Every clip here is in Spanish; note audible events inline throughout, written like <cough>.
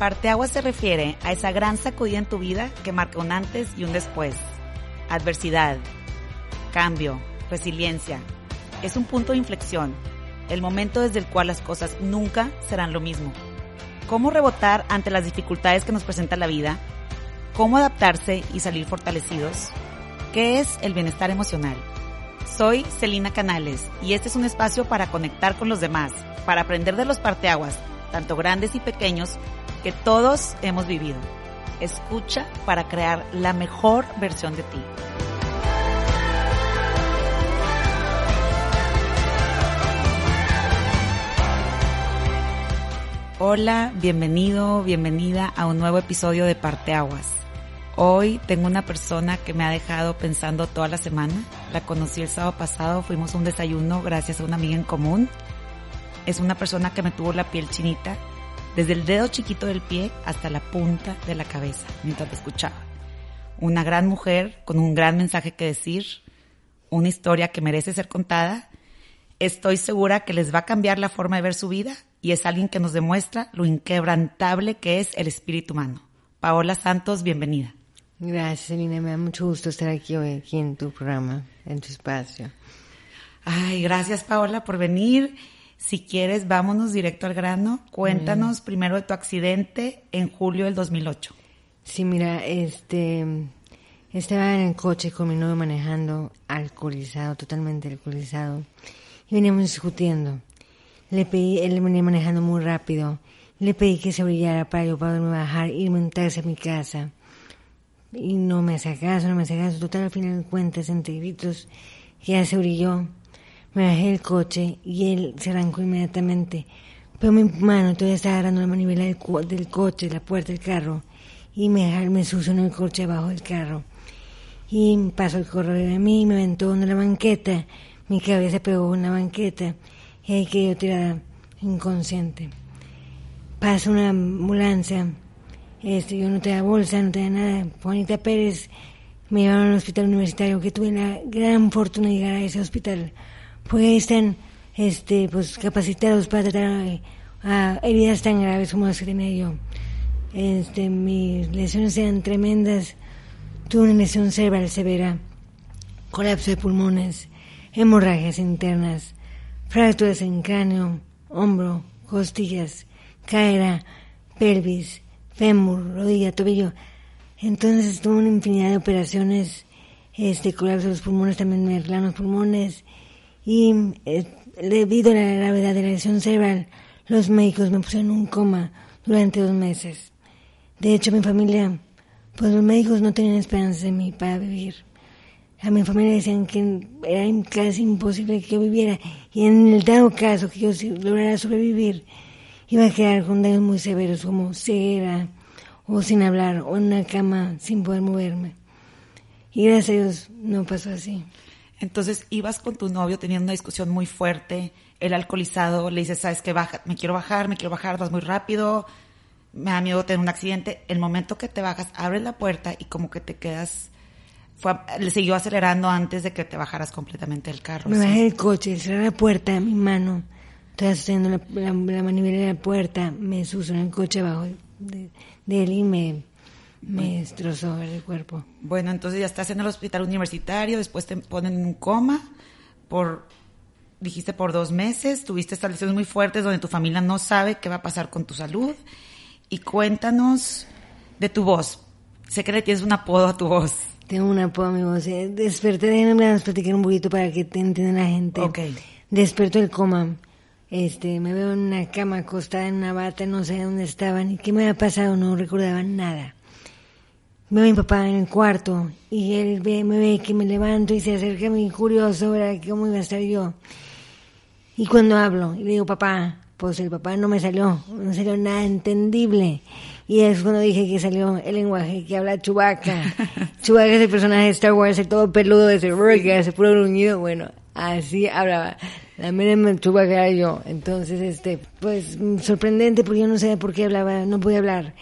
Parteagua se refiere a esa gran sacudida en tu vida que marca un antes y un después. Adversidad, cambio, resiliencia. Es un punto de inflexión, el momento desde el cual las cosas nunca serán lo mismo. ¿Cómo rebotar ante las dificultades que nos presenta la vida? ¿Cómo adaptarse y salir fortalecidos? ¿Qué es el bienestar emocional? Soy Celina Canales y este es un espacio para conectar con los demás, para aprender de los parteaguas, tanto grandes y pequeños, que todos hemos vivido. Escucha para crear la mejor versión de ti. Hola, bienvenido, bienvenida a un nuevo episodio de Parteaguas. Hoy tengo una persona que me ha dejado pensando toda la semana. La conocí el sábado pasado, fuimos a un desayuno gracias a una amiga en común. Es una persona que me tuvo la piel chinita desde el dedo chiquito del pie hasta la punta de la cabeza mientras te escuchaba. Una gran mujer con un gran mensaje que decir, una historia que merece ser contada. Estoy segura que les va a cambiar la forma de ver su vida y es alguien que nos demuestra lo inquebrantable que es el espíritu humano. Paola Santos, bienvenida. Gracias, Elina. Me da mucho gusto estar aquí hoy, aquí en tu programa, en tu espacio. Ay, gracias, Paola, por venir. Si quieres, vámonos directo al grano. Cuéntanos primero de tu accidente en julio del 2008. Sí, mira, este, estaba en el coche con mi novio manejando, alcoholizado, totalmente alcoholizado, y veníamos discutiendo. Le pedí, él venía manejando muy rápido, le pedí que se brillara para yo poderme bajar y montarse a mi casa. Y no me hace caso, no me hace caso. Total, al final de cuentas, entre gritos, ya se brilló. Me bajé del coche y él se arrancó inmediatamente. Pero mi mano todavía estaba agarrando la manivela del, co- del coche, la puerta del carro, y me, me succionó el coche abajo del carro. Y pasó el corredor de mí, me aventó en la banqueta, mi cabeza pegó en la banqueta, y ahí quedé tirada inconsciente. Pasa una ambulancia, este, yo no tenía bolsa, no tenía nada. Juanita Pérez me llevaron al hospital universitario, que tuve la gran fortuna de llegar a ese hospital, porque ahí están este, pues, capacitados para tratar eh, heridas tan graves como las que tenía yo. Este, mis lesiones eran tremendas, tuve una lesión cerebral severa, colapso de pulmones, hemorragias internas, fracturas en cráneo, hombro, costillas, cadera, pelvis, fémur, rodilla, tobillo. Entonces tuve una infinidad de operaciones, este colapso de los pulmones, también me arreglaron los pulmones y eh, debido a la gravedad de la lesión cerebral, los médicos me pusieron en un coma durante dos meses. De hecho, mi familia, pues los médicos no tenían esperanza en mí para vivir. A mi familia decían que era casi imposible que yo viviera y en el dado caso que yo lograra sobrevivir, iba a quedar con daños muy severos como ceguera o sin hablar o en una cama sin poder moverme. Y gracias a Dios no pasó así. Entonces ibas con tu novio teniendo una discusión muy fuerte, el alcoholizado, le dices, sabes que baja, me quiero bajar, me quiero bajar, vas muy rápido, me da miedo tener un accidente. El momento que te bajas, abres la puerta y como que te quedas, fue, le siguió acelerando antes de que te bajaras completamente del carro. Me ¿sí? bajé del coche, cerré la puerta, mi mano, estaba sosteniendo la, la, la manivela de la puerta, me en el coche abajo de, de él y me, me destrozó el cuerpo. Bueno, entonces ya estás en el hospital universitario, después te ponen en un coma por, dijiste por dos meses, tuviste estas lesiones muy fuertes donde tu familia no sabe qué va a pasar con tu salud. Y cuéntanos de tu voz. Sé que le tienes un apodo a tu voz. Tengo un apodo a mi voz. eh, Desperté, déjenme platicar un poquito para que te entienda la gente. Ok. Despertó el coma. Este, me veo en una cama acostada en una bata, no sé dónde estaba ni qué me había pasado, no recordaba nada. Veo a mi papá en el cuarto y él ve, me ve que me levanto y se acerca a mí curioso, ¿verdad? ¿Cómo iba a estar yo? Y cuando hablo y le digo, papá, pues el papá no me salió, no salió nada entendible. Y es cuando dije que salió el lenguaje que habla Chubaca. <laughs> Chubaca es el personaje de Star Wars, el todo peludo, ese que hace puro gruñido. Bueno, así hablaba. La mera Chubaca era yo. Entonces, este, pues sorprendente porque yo no sabía por qué hablaba, no podía hablar.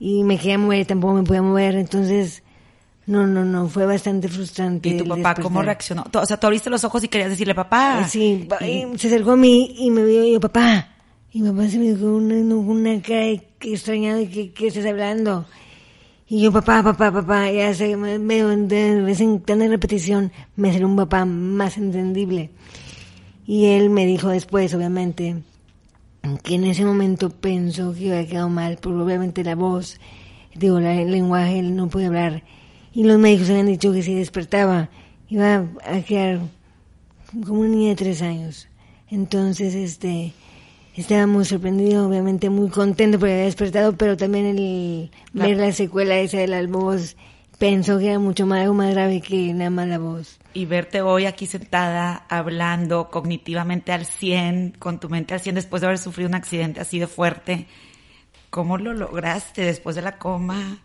Y me quería mover, tampoco me podía mover. Entonces, no, no, no, fue bastante frustrante. ¿Y tu papá cómo reaccionó? O sea, tú abriste los ojos y querías decirle papá. Sí, se acercó a mí y me vio y yo, papá. Y mi papá se me dijo una, una cara extrañada, ¿qué, ¿qué estás hablando? Y yo, papá, papá, papá, ya sé, me, me, de vez en tanta repetición me salió un papá más entendible. Y él me dijo después, obviamente, que en ese momento pensó que había quedado mal, porque obviamente la voz, digo, el lenguaje, él no podía hablar y los médicos habían dicho que si despertaba iba a quedar como una niña de tres años. Entonces, este, estaba muy sorprendido, obviamente muy contento porque había despertado, pero también el ver la secuela esa de la voz pensó que era mucho más, más grave que nada más la voz. Y verte hoy aquí sentada, hablando cognitivamente al 100, con tu mente al 100 después de haber sufrido un accidente así de fuerte, ¿cómo lo lograste después de la coma?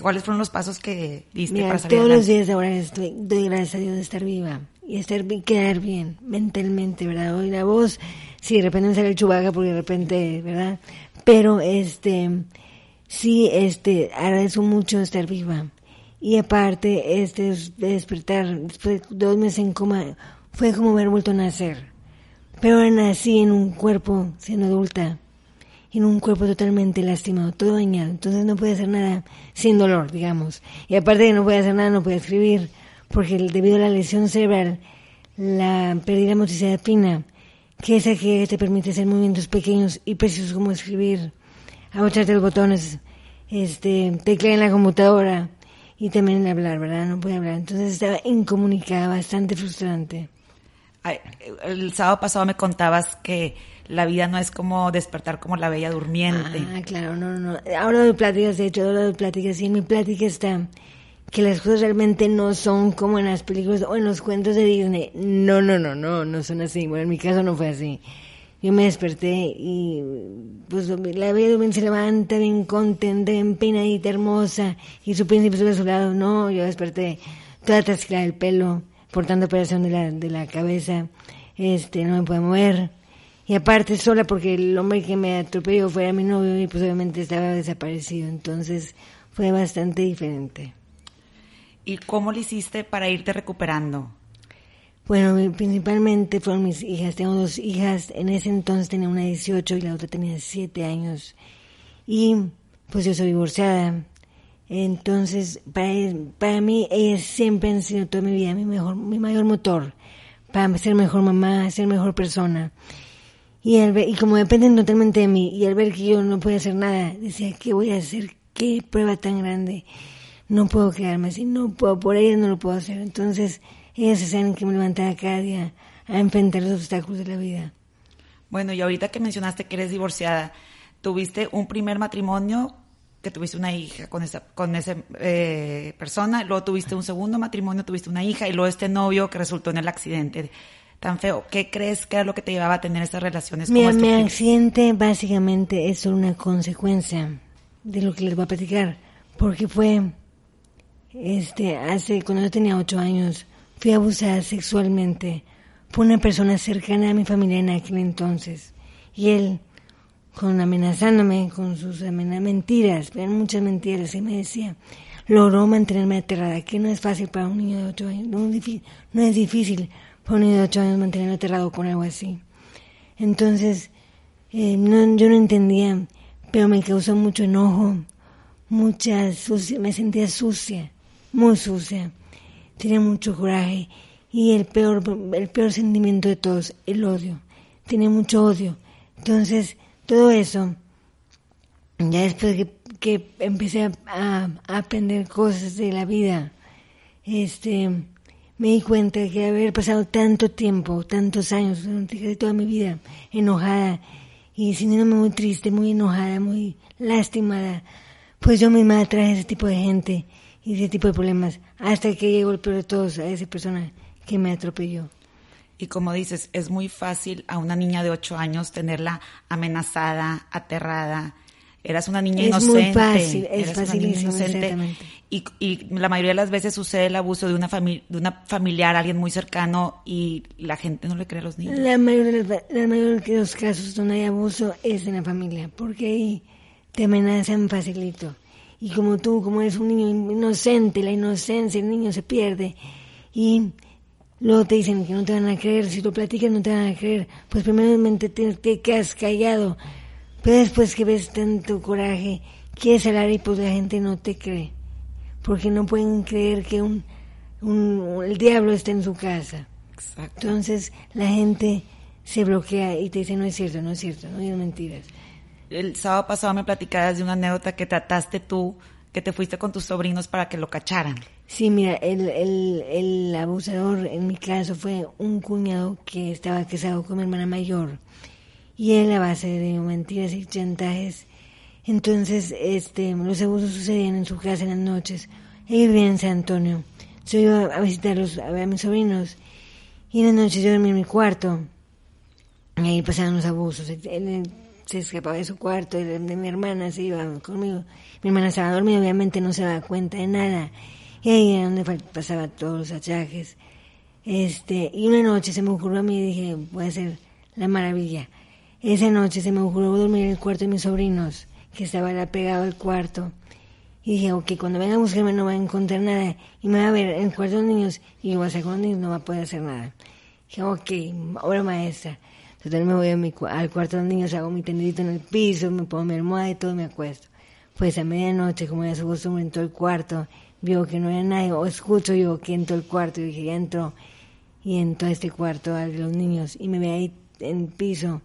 ¿Cuáles fueron los pasos que diste para salir todos los días de ahora estoy, doy gracias a Dios de estar viva y estar quedar bien mentalmente, ¿verdad? Hoy la voz, sí, de repente me sale el chubaca porque de repente, ¿verdad? Pero, este, sí, este, agradezco mucho estar viva. Y aparte, este, de despertar, después de dos meses en coma, fue como haber vuelto a nacer. Pero nací en un cuerpo siendo adulta en un cuerpo totalmente lastimado, todo dañado. Entonces no puede hacer nada sin dolor, digamos. Y aparte de no puede hacer nada, no puede escribir, porque debido a la lesión cerebral, la pérdida de motricidad fina, que es la que te permite hacer movimientos pequeños y precisos como escribir, abocharte los botones, este, teclear en la computadora y también hablar, ¿verdad? No puede hablar. Entonces estaba incomunicada, bastante frustrante. el sábado pasado me contabas que la vida no es como despertar como la bella durmiente. Ah, claro, no, no. Ahora doy pláticas, de hecho, ahora doy pláticas y en mi plática está que las cosas realmente no son como en las películas o en los cuentos de Disney. No, no, no, no, no son así. Bueno, en mi caso no fue así. Yo me desperté y pues la bella durmiente se levanta bien contenta, bien peinadita, hermosa y su príncipe sube a su lado. No, yo desperté toda trasquilada del pelo, por tanta operación de la, de la cabeza. Este, no me puedo mover y aparte sola porque el hombre que me atropelló fue mi novio y pues obviamente estaba desaparecido. Entonces fue bastante diferente. ¿Y cómo lo hiciste para irte recuperando? Bueno, principalmente fueron mis hijas. Tengo dos hijas. En ese entonces tenía una 18 y la otra tenía 7 años. Y pues yo soy divorciada. Entonces, para, para mí, ellas siempre han sido toda mi vida mi, mejor, mi mayor motor para ser mejor mamá, ser mejor persona. Y, y como dependen totalmente de mí, y al ver que yo no puedo hacer nada, decía, ¿qué voy a hacer? ¿Qué prueba tan grande? No puedo quedarme así, no puedo, por ellas no lo puedo hacer. Entonces, ellas se saben que me levantaba cada día a enfrentar los obstáculos de la vida. Bueno, y ahorita que mencionaste que eres divorciada, tuviste un primer matrimonio que tuviste una hija con esa con esa eh, persona, luego tuviste un segundo matrimonio, tuviste una hija y luego este novio que resultó en el accidente tan feo. ¿Qué crees que era lo que te llevaba a tener esas relaciones? Mira, mi accidente básicamente es una consecuencia de lo que les voy a platicar, porque fue, este, hace, cuando yo tenía ocho años, fui abusada sexualmente por una persona cercana a mi familia en aquel entonces. Y él, con amenazándome con sus mentiras, eran muchas mentiras, y me decía, logró mantenerme aterrada, que no es fácil para un niño de ocho años, no es difícil, fue un niño de ocho años mantenerme aterrado con algo así. Entonces, eh, yo no entendía, pero me causó mucho enojo, mucha sucia, me sentía sucia, muy sucia. Tenía mucho coraje y el peor, el peor sentimiento de todos, el odio. Tenía mucho odio. Entonces, todo eso, ya después que, que empecé a, a, aprender cosas de la vida, este, me di cuenta que haber pasado tanto tiempo, tantos años, durante toda mi vida, enojada y sintiéndome muy triste, muy enojada, muy lastimada pues yo misma atraje ese tipo de gente y ese tipo de problemas, hasta que llegó el peor de todos, a esa persona que me atropelló. Y como dices, es muy fácil a una niña de ocho años tenerla amenazada, aterrada. Eras una niña Es inocente. muy fácil, es facilísimo, exactamente. Y, y la mayoría de las veces sucede el abuso de una, fami- de una familiar, alguien muy cercano, y la gente no le cree a los niños. La mayoría la mayoría de los casos donde hay abuso es en la familia, porque ahí te amenazan facilito. Y como tú, como eres un niño inocente, la inocencia, el niño se pierde. Y luego te dicen que no te van a creer, si lo platicas no te van a creer. Pues primeramente te, te quedas callado, pero después que ves tanto coraje, quieres hablar y pues la gente no te cree. Porque no pueden creer que un, un, el diablo está en su casa. Exacto. Entonces la gente se bloquea y te dice, no es cierto, no es cierto, no digas mentiras. El sábado pasado me platicabas de una anécdota que trataste tú, que te fuiste con tus sobrinos para que lo cacharan. Sí, mira, el, el, el abusador en mi caso fue un cuñado que estaba casado con mi hermana mayor y él a base de mentiras y chantajes. Entonces, este, los abusos sucedían en su casa en las noches. Él vivía en San Antonio. Yo iba a visitarlos, a ver a mis sobrinos y en las noches yo dormía en mi cuarto. Y ahí pasaban los abusos. Se escapaba de su cuarto, de, de mi hermana se iba conmigo. Mi hermana estaba dormida, obviamente no se daba cuenta de nada. Y ahí era donde pasaba todos los achaques. Este, y una noche se me ocurrió a mí dije, voy a hacer la maravilla. Esa noche se me ocurrió dormir en el cuarto de mis sobrinos, que estaba la- pegado al cuarto. Y dije, ok, cuando venga a buscarme no va a encontrar nada. Y me va a ver en el cuarto de los niños y yo voy a con los niños, no va a poder hacer nada. Dije, ok, obra maestra. Entonces me voy a mi al cuarto de los niños, hago mi tendidito en el piso, me pongo mi almohada y todo me acuesto. Pues a medianoche, como era su costumbre, entró el cuarto, vio que no era nadie, o escucho yo que entró el cuarto y dije, ya entró. Y entró a este cuarto a los niños y me ve ahí en el piso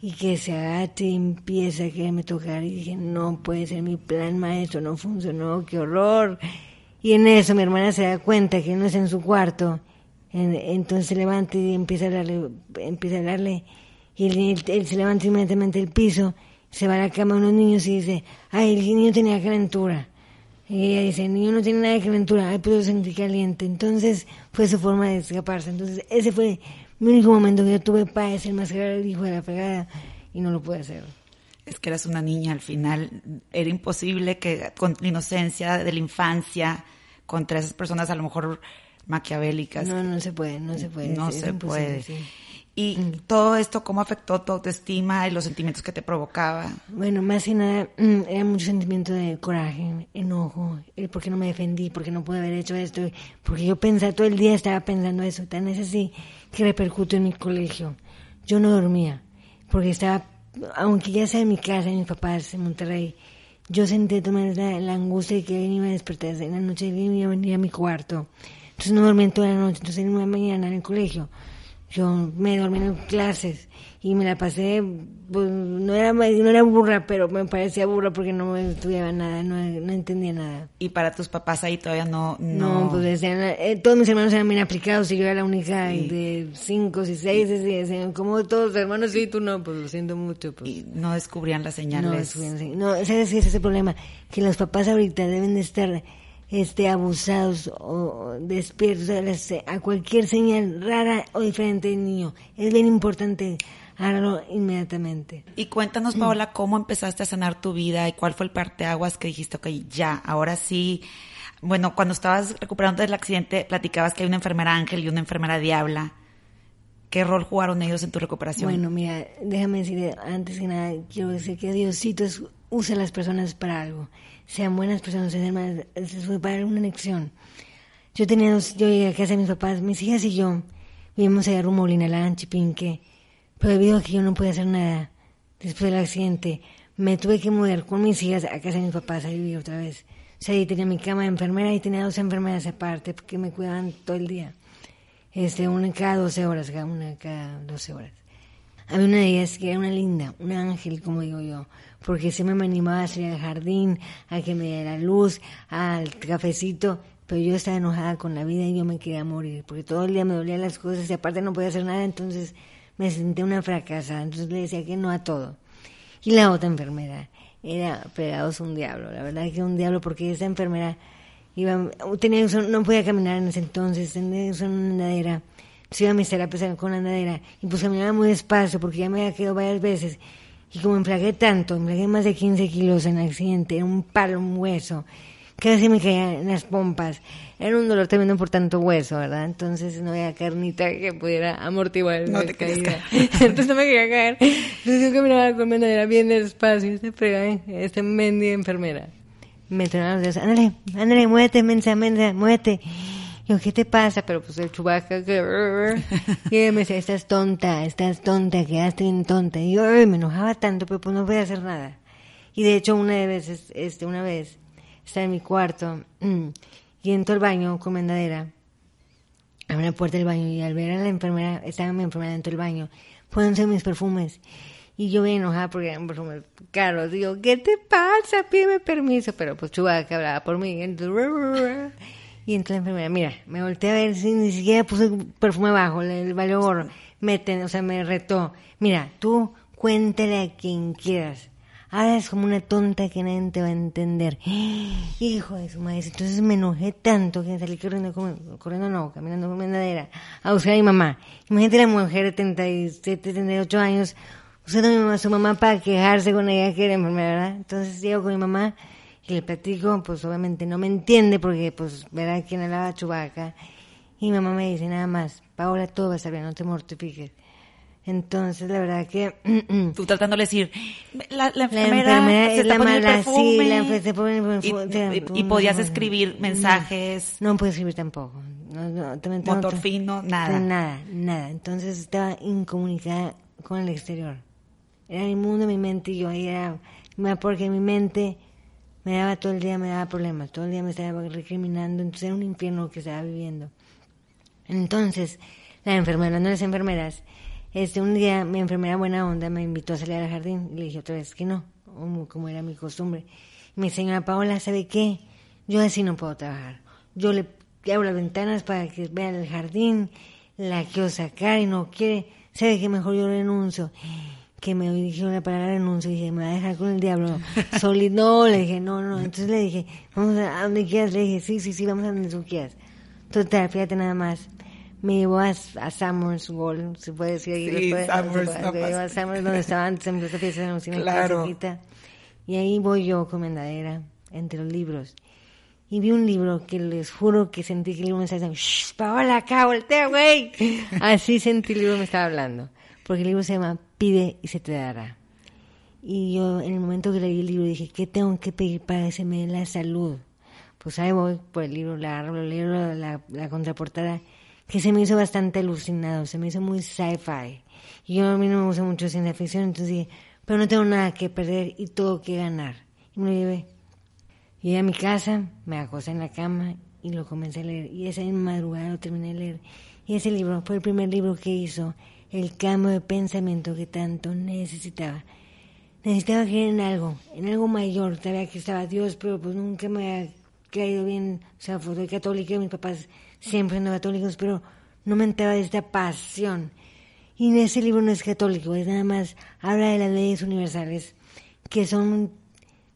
y que se agache y empieza a quererme tocar y dije, no puede ser mi plan maestro, no funcionó, qué horror. Y en eso mi hermana se da cuenta que no está en su cuarto, entonces se levanta y empieza a hablarle, empieza a hablarle y él, él se levanta inmediatamente del piso, se va a la cama de unos niños y dice, ay, el niño tenía calentura. Y ella dice, el niño no tiene nada de calentura, ay, puedo sentir caliente. Entonces fue su forma de escaparse. Entonces ese fue mi único momento que yo tuve para desenmascarar al hijo de la fregada y no lo pude hacer. Es que eras una niña al final. Era imposible que con la inocencia de la infancia, contra esas personas a lo mejor maquiavélicas, No, no se puede, no se puede. no se puede. sí. Y todo esto, ¿cómo afectó tu autoestima y los sentimientos que te provocaba? Bueno, más que nada, mm, era mucho sentimiento de coraje, enojo, el por qué no me defendí, por qué no pude haber hecho esto, porque yo pensaba, todo el día estaba pensando eso, tan es así que repercutió en mi colegio. Yo no dormía, porque estaba, aunque ya sea en mi casa, en mis papás, en Monterrey, yo maneras la, la angustia de que alguien iba a despertarse en la noche, alguien iba a venir a mi cuarto. Entonces no dormía en toda la noche, entonces en una mañana en el colegio yo me dormí en clases y me la pasé, pues, no era no era burra, pero me parecía burra porque no estudiaba nada, no, no entendía nada. Y para tus papás ahí todavía no... No, No, pues decían, eh, todos mis hermanos eran bien aplicados y yo era la única de cinco y seis, y decían, como todos hermanos, sí, tú no, pues lo siento mucho. Pues. y no descubrían las No, señales. fíjense, no, ¿sabes qué es ese problema? Que los papás ahorita deben de estar este, abusados o despiertos a, cualquier señal rara o diferente del niño. Es bien importante harlo inmediatamente. Y cuéntanos, Paola, cómo empezaste a sanar tu vida y cuál fue el parteaguas que dijiste, ok, ya, ahora sí. Bueno, cuando estabas recuperando del accidente, platicabas que hay una enfermera ángel y una enfermera diabla. ¿Qué rol jugaron ellos en tu recuperación? Bueno, mira, déjame decir, antes que nada, quiero decir que Diosito es- usa a las personas para algo. Sean buenas personas, sean fue para una lección. Yo tenía dos, yo llegué a casa de mis papás, mis hijas y yo, vivimos allá rumbo a Chipinque, pero debido a que yo no podía hacer nada después del accidente, me tuve que mudar con mis hijas a casa de mis papás a vivir otra vez. O sea, ahí tenía mi cama de enfermera y tenía dos enfermeras aparte que me cuidaban todo el día. Este, una cada 12 horas, cada una cada 12 horas. Había una de ellas que era una linda, un ángel, como digo yo, porque siempre me animaba a salir al jardín, a que me diera luz, al cafecito, pero yo estaba enojada con la vida y yo me quería morir, porque todo el día me dolían las cosas y aparte no podía hacer nada, entonces me sentí una fracasada, entonces le decía que no a todo. Y la otra enfermera era pegados un diablo, la verdad que un diablo porque esa enfermera iba, tenía, no podía caminar en ese entonces, tenía una andadera, se iba a mis terapias con la andadera y pues caminaba muy despacio porque ya me había quedado varias veces y como enflagué tanto, enflagué más de 15 kilos en accidente, era un palo, un hueso, casi me caía en las pompas. Era un dolor tremendo por tanto hueso, ¿verdad? Entonces no había carnita que pudiera amortiguar no te caída. <laughs> Entonces no me quería caer. Entonces yo caminaba con era bien despacio, este frega, ¿eh? esta mendiga enfermera. Me tronaba los dedos, ándale, ándale, muévete, mensa, mensa, muévete. ¿Qué te pasa? Pero pues el chubaca que... Y ella me decía, estás tonta, estás tonta, quedaste bien tonta. Y yo me enojaba tanto, pero pues no podía hacer nada. Y de hecho una vez, este, una vez, estaba en mi cuarto mm, y entro al baño con mendadera. Abro la puerta del baño y al ver a la enfermera, estaba mi enfermera dentro del baño, pónganse mis perfumes. Y yo me enojaba porque eran perfumes caros. Digo, ¿qué te pasa? Pídeme permiso. Pero pues Chubaca hablaba por mí. Entonces, <laughs> y entonces la enfermera, mira, me volteé a ver si ni siquiera puse perfume abajo, el valió gorro. Meten, o sea, me retó. Mira, tú cuéntale a quien quieras. Es como una tonta que nadie te va a entender. <gasps> Hijo de su madre. Entonces me enojé tanto que salí corriendo, corriendo no, caminando con mi a buscar a mi mamá. Imagínate la mujer de 37, 38 años usando a mi mamá, su mamá para quejarse con ella que era enfermera, ¿verdad? Entonces llego con mi mamá y le platico, pues obviamente no me entiende porque pues verá quién alaba Chubaca. Y mi mamá me dice nada más, Paola, todo va a estar bien, no te mortifiques. Entonces, la verdad que... <clears throat> Tú tratando de decir, la, la enfermera, la es la mala, sí, la y, y, podías escribir mensajes. No, no puedo escribir tampoco. No, no, Motor fino, nada. Nada, nada. Entonces estaba incomunicada con el exterior. Era mi mundo, mi mente y yo ahí era... Porque mi mente me daba todo el día, me daba problemas, todo el día me estaba recriminando, entonces era un infierno que estaba viviendo. Entonces, la enfermera, no las enfermeras, este, un día mi enfermera buena onda me invitó a salir al jardín y le dije otra vez que no, como era mi costumbre. Me señora Paola, ¿sabe qué? Yo así no puedo trabajar. Yo le abro las ventanas para que vea el jardín, la quiero sacar y no quiere, ¿sabe qué? Mejor yo renuncio que me dijeron la palabra renuncio y dije, me va a dejar con el diablo. Solito, no, le dije, no, no. Entonces le dije, vamos a, donde quieras. Le dije, sí, sí, sí, vamos a donde tú quieras. Total, fíjate nada más. Me llevó a, a Summers World, se puede decir ahí. Sí, Summers, me llevó a Summers, donde estaba antes en esa fiesta de la claro. Y ahí voy yo con mendadera, entre los libros. Y vi un libro que les juro que sentí que el libro me estaba diciendo, ¡Shh, Paola, acá, voltea, güey! <laughs> Así sentí el libro me estaba hablando. Porque el libro se llama pide y se te dará. Y yo en el momento que leí el libro dije, ¿qué tengo que pedir para que se me dé la salud? Pues ahí voy por el libro, la, la, la contraportada, que se me hizo bastante alucinado, se me hizo muy sci-fi. Y yo a mí no me gusta mucho ciencia ficción, entonces dije, pero no tengo nada que perder y todo que ganar. Y me lo llevé. Llegué a mi casa, me acosté en la cama y lo comencé a leer. Y esa madrugada lo terminé de leer. Y ese libro fue el primer libro que hizo el cambio de pensamiento que tanto necesitaba. Necesitaba creer en algo, en algo mayor. Sabía que estaba Dios, pero pues nunca me ha caído bien. O sea, soy católica, mis papás siempre son católicos, pero no me entraba de esta pasión. Y en ese libro no es católico, es nada más, habla de las leyes universales, que son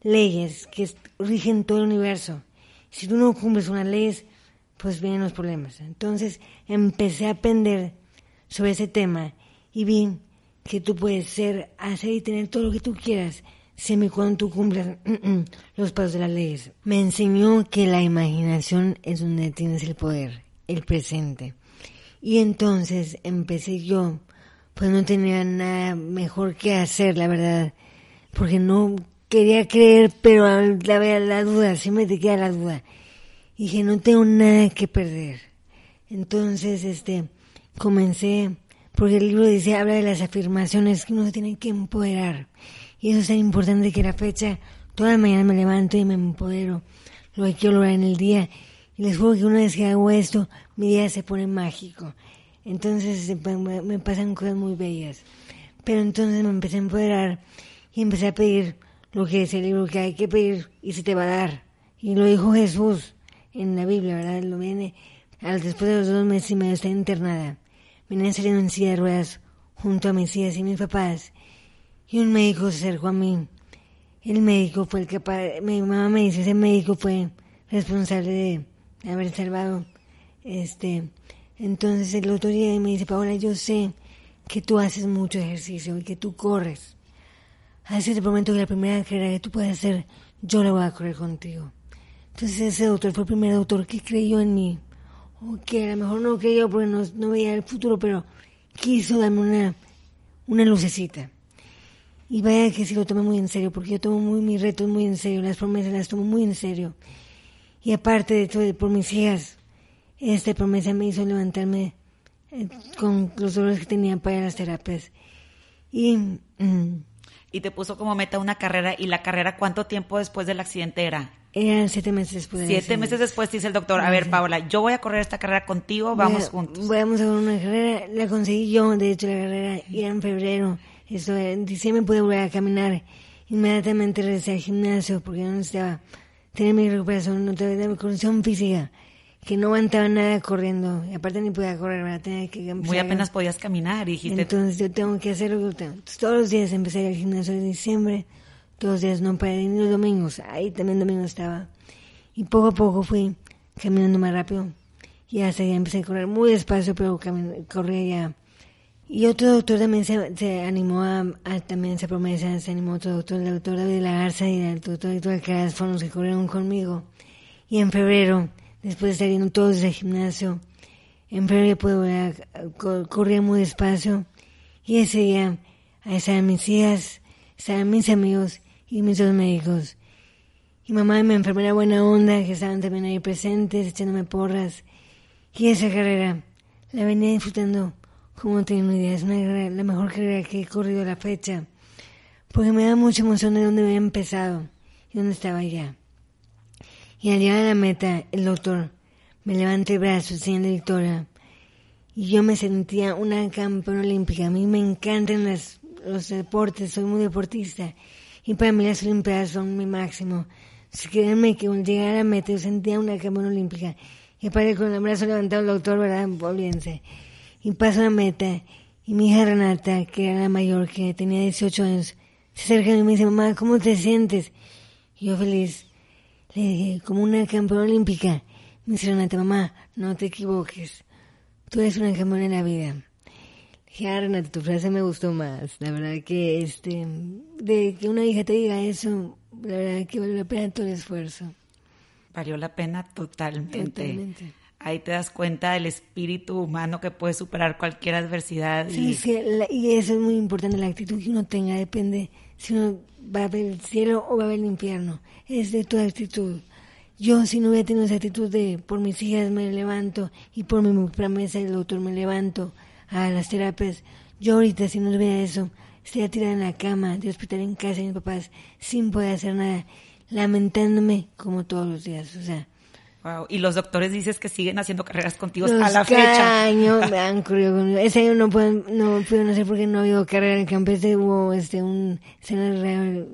leyes que rigen todo el universo. Si tú no cumples unas leyes, pues vienen los problemas. Entonces empecé a aprender sobre ese tema y vi que tú puedes ser, hacer y tener todo lo que tú quieras, siempre cuando tú cumplas mm, mm, los pasos de las leyes. Me enseñó que la imaginación es donde tienes el poder, el presente. Y entonces empecé yo, pues no tenía nada mejor que hacer, la verdad, porque no quería creer, pero la, la duda, siempre te queda la duda. Y dije, no tengo nada que perder. Entonces, este, comencé, porque el libro dice, habla de las afirmaciones que uno tiene que empoderar. Y eso es tan importante que la fecha, toda la mañana me levanto y me empodero. Lo que quiero lograr en el día. Y les juro que una vez que hago esto, mi día se pone mágico. Entonces me pasan cosas muy bellas. Pero entonces me empecé a empoderar y empecé a pedir lo que es el libro que hay que pedir y se te va a dar. Y lo dijo Jesús en la Biblia, ¿verdad? Lo viene después de los dos meses y medio está internada venía saliendo en silla de ruedas junto a mis tías y mis papás, y un médico se acercó a mí. el médico fue el que, mi mamá me dice, ese médico fue responsable de haber salvado, este, entonces el otro día me dice, Paola, yo sé que tú haces mucho ejercicio y que tú corres. Así te prometo que la primera carrera que tú puedas hacer, yo la voy a correr contigo. Entonces ese doctor fue el primer doctor que creyó en mí. Que a lo mejor no creyó porque no, no veía el futuro, pero quiso darme una, una lucecita. Y vaya que sí lo tomé muy en serio, porque yo tomo muy mis retos muy en serio, las promesas las tomo muy en serio. Y aparte de todo, por mis hijas, esta promesa me hizo levantarme eh, con los dolores que tenía para las terapias. Y mm, Y te puso como meta una carrera. ¿Y la carrera cuánto tiempo después del accidente era? Eran siete meses después de Siete meses después dice el doctor, a ver, Paola, yo voy a correr esta carrera contigo, vamos a- juntos. Vamos a ver una carrera, la conseguí yo, de hecho la carrera era en febrero, eso en diciembre pude volver a caminar, inmediatamente regresé al gimnasio porque yo necesitaba tener mi recuperación, vez de mi condición física, que no aguantaba nada corriendo, y aparte ni podía correr, ¿verdad? tenía que empezar Muy apenas podías caminar y dijiste, entonces yo tengo que hacer lo que tengo. Entonces, todos los días empecé al gimnasio en diciembre, días no paré, ni los domingos, ahí también domingo estaba. Y poco a poco fui caminando más rápido. Y hasta ya empecé a correr muy despacio, pero corría ya. Y otro doctor también se, se animó a, a también esa promesa, se animó otro doctor, el doctor David Lagarza y el doctor Héctor Alcaraz fueron los que corrieron conmigo. Y en febrero, después de estar yendo todos desde el gimnasio, en febrero ya pude volver a, a co- correr muy despacio. Y ese día, ahí estaban mis hijas, estaban mis amigos y mis dos médicos. Y mamá y mi enfermera buena onda, que estaban también ahí presentes, echándome porras. Y esa carrera la venía disfrutando como una idea. Es una la mejor carrera que he corrido a la fecha. Porque me da mucha emoción de dónde había empezado y dónde estaba ya. Y al llegar a la meta, el doctor me levanta el brazo, señal victoria. Y yo me sentía una campeona olímpica. A mí me encantan las, los deportes, soy muy deportista. Y para mí las Olimpiadas son mi máximo. Si créanme que llegar a meta yo sentía una campeona olímpica. Y aparte con el brazo levantado el doctor, ¿verdad? Olvídense. Y paso la meta. Y mi hija Renata, que era la mayor, que tenía 18 años, se acerca a mí y me dice, mamá, ¿cómo te sientes? Y yo feliz. Le dije, como una campeona olímpica. Me dice Renata, mamá, no te equivoques. Tú eres una campeona en la vida. Renata, tu frase me gustó más. La verdad que, este, de que una hija te diga eso, la verdad que vale la pena todo el esfuerzo. valió la pena totalmente. Totalmente. Ahí te das cuenta del espíritu humano que puede superar cualquier adversidad. Sí, y sí, la- y eso es muy importante, la actitud que uno tenga, depende si uno va a ver el cielo o va a ver el infierno. Es de tu actitud. Yo, si no hubiera tenido esa actitud de por mis hijas me levanto y por mi promesa del doctor me levanto a las terapias, yo ahorita, si no tuviera eso, estaría tirada en la cama de hospital en casa de mis papás sin poder hacer nada, lamentándome como todos los días. O sea, Wow. Y los doctores dices que siguen haciendo carreras contigo Los a la cada fecha. año <laughs> me han corrido conmigo. Ese año no pueden, no pudieron hacer porque no había carrera en el campo. Este hubo este un escena de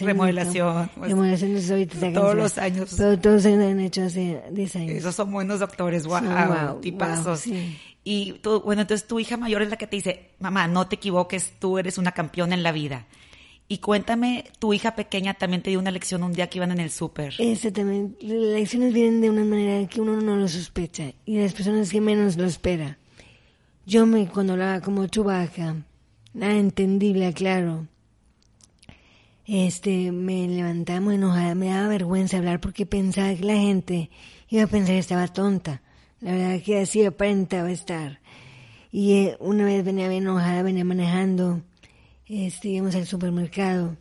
Remodelación, pues, remodelación está todos los años. Pero todos años han hecho hace 10 años. Esos son buenos doctores, wow, Son guau, tipazos. guau, sí. Y tú, bueno, entonces tu hija mayor es la que te dice, mamá, no te equivoques, tú eres una campeona en la vida. Y cuéntame, tu hija pequeña también te dio una lección un día que iban en el súper. Este también, las lecciones vienen de una manera que uno no lo sospecha y las personas que menos lo espera. Yo me, cuando hablaba como chubaca, nada entendible, claro, este, me levantaba muy enojada, me daba vergüenza hablar porque pensaba que la gente iba a pensar que estaba tonta. La verdad que así aparentaba estar. Y eh, una vez venía bien enojada, venía manejando, este, íbamos al supermercado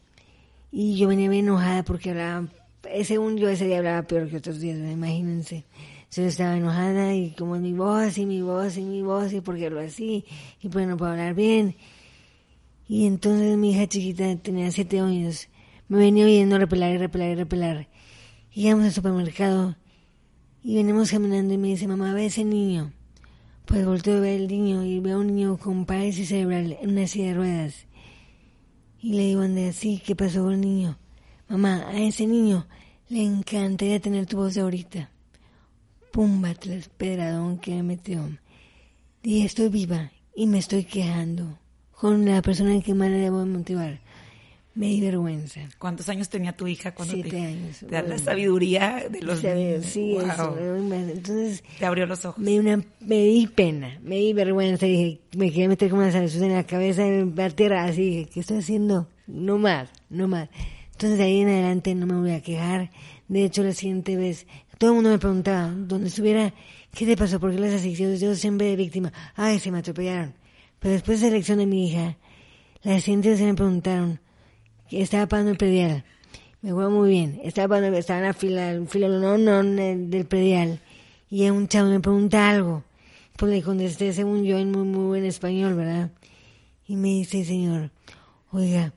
y yo venía bien enojada porque hablaba, eh, según yo ese día hablaba peor que otros días, imagínense. Yo estaba enojada y como mi voz y mi voz y mi voz y porque lo así y porque no puedo hablar bien. Y entonces mi hija chiquita tenía siete años, me venía oyendo repelar y repelar y repelar. Y llegamos al supermercado y venimos caminando y me dice, mamá, ve ese niño. Pues volteo a ver el niño y veo a un niño con parálisis cerebral en una silla de ruedas. Y le digo, ande así, ¿qué pasó con el niño? Mamá, a ese niño le encantaría tener tu voz de ahorita. Pum, el pedradón que me metió. Dije, estoy viva y me estoy quejando con la persona que más le debo motivar. Me di vergüenza. ¿Cuántos años tenía tu hija cuando Siete te, años. te da la sabiduría de los niños? Sí, Wow. eso. Entonces, Te abrió los ojos. me di, una, me di pena, me di vergüenza, dije, me quería meter como una salud en la cabeza, en la tierra, así, dije, ¿qué estoy haciendo? No más, no más. Entonces de ahí en adelante no me voy a quejar. De hecho, la siguiente vez, todo el mundo me preguntaba, donde estuviera, ¿qué te pasó? ¿Por qué las así? Yo, siempre víctima, ay, se me atropellaron. Pero después de la elección de mi hija, la siguiente vez me preguntaron, que estaba pagando el predial. Me acuerdo muy bien. Estaba, pagando- estaba en la fila, en fila no, no, del predial. Y un chavo me pregunta algo. Pues le contesté, según yo, en muy, muy buen español, ¿verdad? Y me dice, señor, oiga,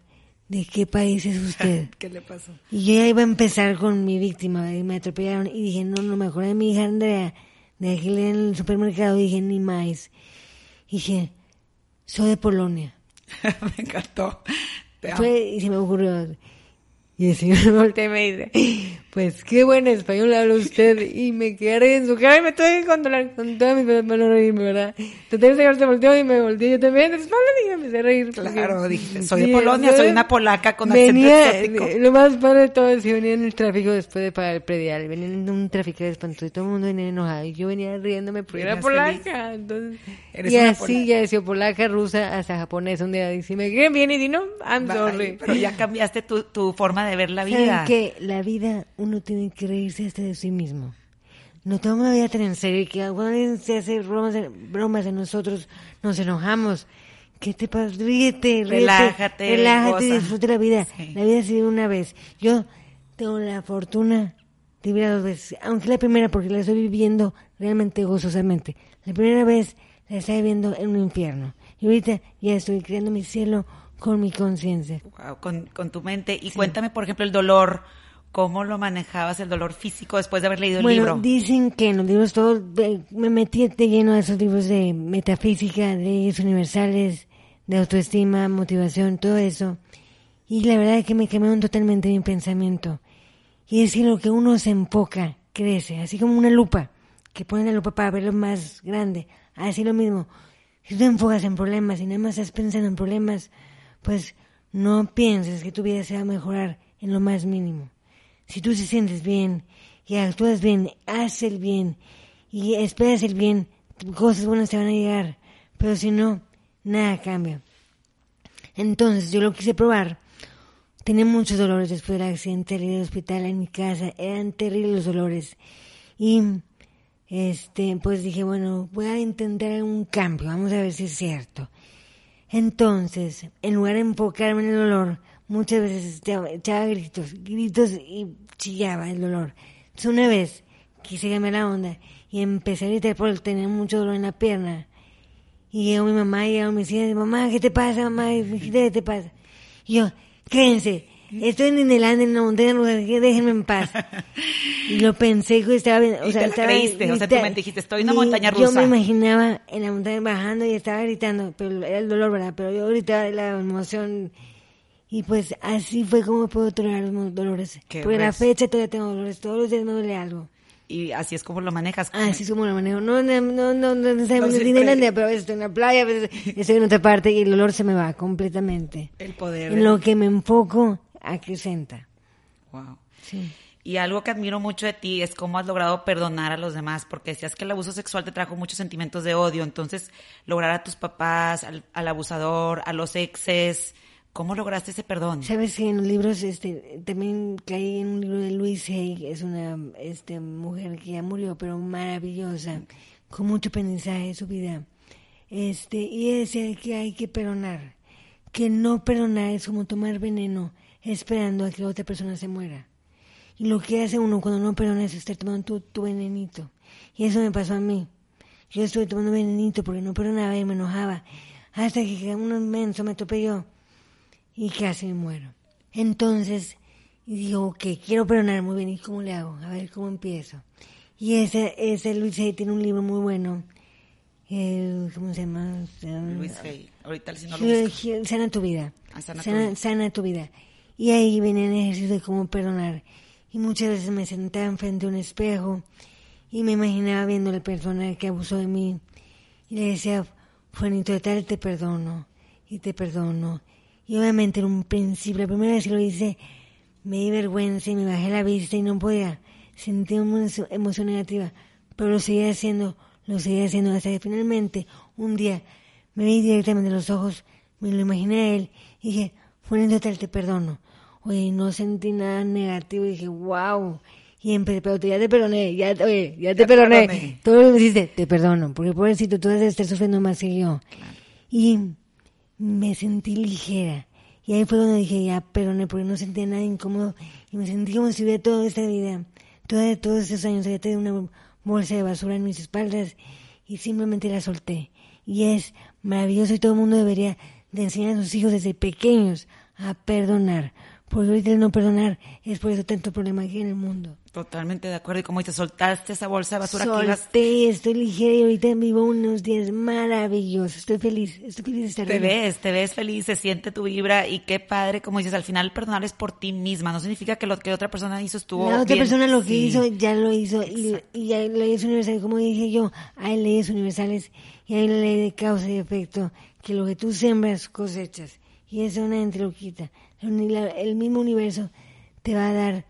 ¿de qué país es usted? <laughs> ¿Qué le pasó? Y yo ya iba a empezar con mi víctima, y me atropellaron. Y dije, no, no, me acordé de mi hija Andrea, de aquí en el supermercado, dije, ni más. Y dije, soy de Polonia. <laughs> me encantó. Fue, y se me ocurrió. Y el señor me <laughs> voltea y me dice, pues qué buen español habla usted. Y me quedé en su cara y me tuve que controlar con todas mis palabras para no reírme, ¿verdad? Entonces el señor se volteó y me volteé yo también. Entonces, y me empecé a reír. Claro, dijiste, soy de Sí, Polonia, soy una polaca con venía, acento exótico. Lo más padre de todo es que venía en el tráfico después de pagar el predial. Venía en un tráfico espantoso y todo el mundo venía enojado. Y yo venía riéndome porque era polaca. Entonces, Eres y una así polaca. ya decía polaca, rusa, hasta japonesa. Un día dice, me quieren bien y di no, I'm Bye. sorry. Pero ya cambiaste tu, tu forma de ver la ¿Saben vida. que La vida, uno tiene que reírse hasta de sí mismo. No tomamos la vida tan en serio y que alguien se hace bromas, bromas de nosotros, nos enojamos. ¿Qué te pasa? Ríete, ríete. Relájate, Relájate y disfruta la vida. Sí. La vida se vive una vez. Yo tengo la fortuna de vivir dos veces. Aunque la primera, porque la estoy viviendo realmente gozosamente. La primera vez la estaba viviendo en un infierno. Y ahorita ya estoy creando mi cielo con mi conciencia. Wow, con, con tu mente. Y cuéntame, por ejemplo, el dolor. ¿Cómo lo manejabas, el dolor físico, después de haber leído el Bueno, libro? dicen que en los libros todos, me metí de lleno a esos libros de metafísica, de leyes universales, de autoestima, motivación, todo eso. Y la verdad es que me cambiaron totalmente mi pensamiento. Y es que lo que uno se enfoca, crece, así como una lupa, que pone la lupa para verlo más grande. Así lo mismo. Si tú te enfocas en problemas y nada más estás pensando en problemas, pues no pienses que tu vida se va a mejorar en lo más mínimo. Si tú te sientes bien y actúas bien, haces el bien y esperas el bien, cosas buenas te van a llegar. Pero si no, nada cambia. Entonces yo lo quise probar. Tenía muchos dolores después del accidente, del hospital en mi casa, eran terribles los dolores. Y este, pues dije, bueno, voy a intentar un cambio, vamos a ver si es cierto. Entonces, en lugar de enfocarme en el dolor, muchas veces echaba, gritos, gritos y chillaba el dolor. Entonces una vez quise cambiar la onda y empecé a gritar porque tenía mucho dolor en la pierna. Y llegó mi mamá y llegó mis hijas, mamá, ¿qué te pasa, mamá? ¿Qué te pasa? Y yo, cállense, estoy en Disneyland, en la montaña rusa, déjenme en paz. Y lo pensé que estaba bien, o Y sea, te estaba creíste, o sea, tu mente dijiste, estoy en una y montaña Yo rusa. me imaginaba en la montaña bajando y estaba gritando, pero era el dolor, ¿verdad? Pero yo gritaba de la emoción. Y pues así fue como puedo tolerar los dolores. Porque la fecha todavía tengo dolores, todos los días me duele algo. Y así es como lo manejas. Así es como lo manejo. No, no, no, no, no No, en sí, Disneylandia, pero a veces estoy en la playa, a veces estoy en otra parte y el dolor se me va completamente. El poder. En lo que me enfoco, acrecenta. Wow. Sí. Y algo que admiro mucho de ti es cómo has logrado perdonar a los demás, porque decías que el abuso sexual te trajo muchos sentimientos de odio, entonces lograr a tus papás, al, al abusador, a los exes, ¿cómo lograste ese perdón? Sabes que en los libros, este, también caí en un libro de Louise Hay, es una, este, mujer que ya murió, pero maravillosa, con mucho aprendizaje de su vida. Este, y decía que hay que perdonar, que no perdonar es como tomar veneno esperando a que la otra persona se muera. Y lo que hace uno cuando no perdona es estar tomando tu, tu venenito. Y eso me pasó a mí. Yo estuve tomando venenito porque no perdonaba y me enojaba. Hasta que un inmenso me atropelló y casi me muero. Entonces, digo, ok, quiero perdonar muy bien, ¿y cómo le hago? A ver cómo empiezo. Y ese, ese Luis Hay tiene un libro muy bueno. El, ¿Cómo se llama? Luis Hay. Ahorita si no lo buscas. Sana tu vida. Ah, sana tu sana, vida. sana tu vida. Y ahí venía el ejercicio de cómo perdonar. Y muchas veces me sentaba enfrente de un espejo y me imaginaba viendo a la persona que abusó de mí. Y le decía, Juanito de tal, te perdono. Y te perdono. Y obviamente en un principio, la primera vez que lo hice, me di vergüenza y me bajé la vista y no podía. Sentí una emoción negativa, pero lo seguía haciendo, lo seguía haciendo hasta que finalmente un día me vi directamente en los ojos, me lo imaginé a él y dije, Fuera tal, te perdono. Oye, no sentí nada negativo y dije, wow. Y empecé, pero ya te perdoné, ya, oye, ya te perdoné. Todo lo que hiciste, te perdono, porque pobrecito, tú debes estar sufriendo más que yo. Y me sentí ligera. Y ahí fue donde dije, ya perdoné, porque no sentía nada incómodo. Y me sentí como si hubiera toda esta vida, toda, todos esos años, había tenido una bolsa de basura en mis espaldas y simplemente la solté. Y es maravilloso y todo el mundo debería de enseñar a sus hijos desde pequeños a perdonar. Porque ahorita el no perdonar es por eso tanto problema aquí en el mundo. Totalmente de acuerdo. Y como dices, soltaste esa bolsa de basura Solté, estoy ligera y ahorita vivo unos días maravillosos. Estoy feliz, estoy feliz de estar Te ves, te ves feliz, se siente tu vibra y qué padre, como dices, al final perdonar es por ti misma. No significa que lo que otra persona hizo estuvo La otra persona lo que hizo, ya lo hizo. Y, y, hay leyes universales, como dije yo, hay leyes universales y hay la ley de causa y efecto, que lo que tú sembras cosechas. Y eso lo quita el mismo universo te va a dar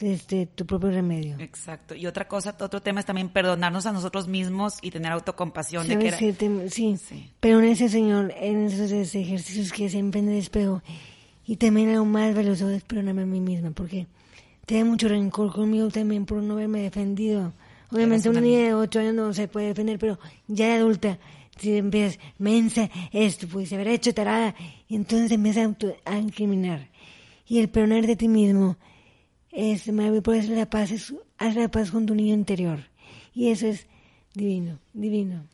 este, tu propio remedio. Exacto. Y otra cosa, otro tema es también perdonarnos a nosotros mismos y tener autocompasión. De que sí, pero en ese Señor, en esos ejercicios que se emprende de espejo, y también algo más veloz es perdonarme a mí misma, porque tengo mucho rencor conmigo también por no haberme defendido. Obviamente una niña de 8 años no se puede defender, pero ya de adulta si empiezas, mensa, esto, pues haber hecho tarada, y entonces empiezas a, incriminar. Y el perdonar de ti mismo es maravilloso, por eso la paz es, haz la paz con tu niño interior. Y eso es divino, divino.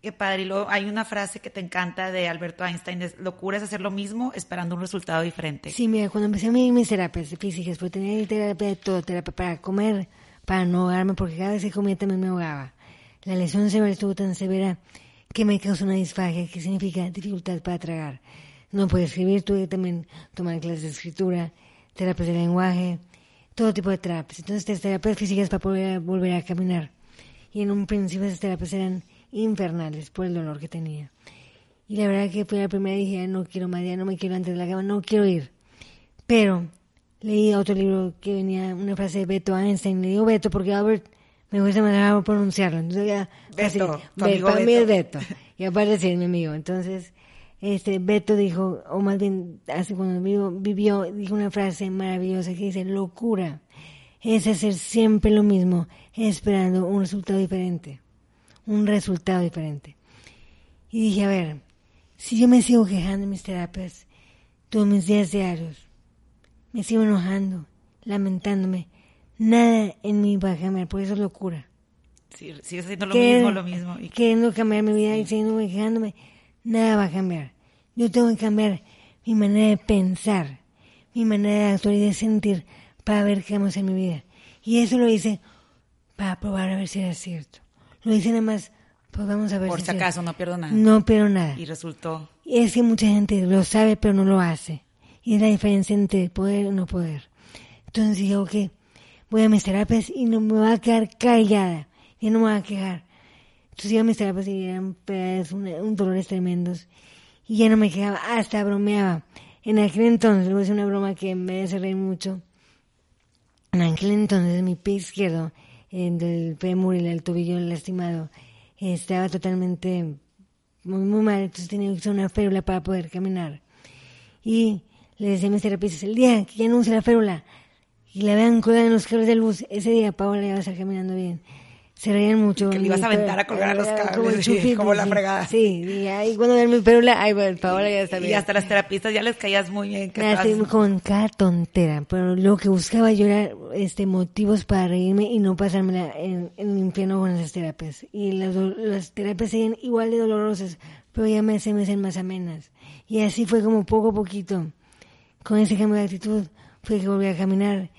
Qué padre. Y luego hay una frase que te encanta de Alberto Einstein, es, locura es hacer lo mismo esperando un resultado diferente. Sí, mira, cuando empecé a mis terapias físicas, porque tenía terapia de todo, terapia para comer, para no ahogarme, porque cada vez que comía también me ahogaba. La lesión severa estuvo tan severa que me causa una disfagia, que significa dificultad para tragar. No puedo escribir, tuve también tomar clases de escritura, terapias de lenguaje, todo tipo de terapias. Entonces, las terapias físicas para poder volver a caminar. Y en un principio esas terapias eran infernales por el dolor que tenía. Y la verdad que fue la primera y dije, no quiero más, no me quiero antes de la cama, no quiero ir. Pero leí otro libro que venía una frase de Beto Einstein. Le digo Beto porque Albert me gusta más pronunciarlo. Entonces ya, Beto, para mí es Beto. Y aparte sí, mi amigo. Entonces, este, Beto dijo, o más bien, hace cuando vivió, vivió, dijo una frase maravillosa que dice, locura es hacer siempre lo mismo, esperando un resultado diferente. Un resultado diferente. Y dije, a ver, si yo me sigo quejando en mis terapias, todos mis días diarios, me sigo enojando, lamentándome, nada en mí va a cambiar, por eso es locura. Sí, sigues haciendo lo mismo, lo mismo. Y... Queriendo cambiar mi vida y siguiendo quejándome, nada va a cambiar. Yo tengo que cambiar mi manera de pensar, mi manera de actuar y de sentir para ver qué vamos en mi vida. Y eso lo hice para probar a ver si era cierto. Lo hice nada más, pues vamos a ver Por si acaso, no pierdo nada. No pierdo nada. Y resultó. Y es que mucha gente lo sabe, pero no lo hace. Y es la diferencia entre poder y no poder. Entonces dije, ok, voy a mis terapias y no me voy a quedar callada, y no me voy a quejar. Entonces iba a mis terapias y eran pues, un, dolores tremendos y ya no me quejaba, hasta bromeaba. En aquel entonces, voy a una broma que me hace reír mucho. En aquel entonces mi pie izquierdo, el fémur y el tobillo lastimado, estaba totalmente muy, muy mal, entonces tenía que usar una férula para poder caminar. Y le decía a mis terapistas, el día que ya no use la férula, y la vean colgada en los cables de luz, ese día Paola iba a estar caminando bien. Se reían mucho. Que le ibas a aventar a colgar a los cables, como, la fregada. Sí, y ahí cuando ven mi perula, ay, bueno, Paola ya está bien. Y hasta las terapistas ya les caías muy bien. Así, con cada tontera, pero lo que buscaba yo era este, motivos para reírme y no pasármela en, en el infierno con esas terapias. Y las, las terapias siguen igual de dolorosas, pero ya me, se me hacen más amenas. Y así fue como poco a poquito, con ese cambio de actitud, fue que volví a caminar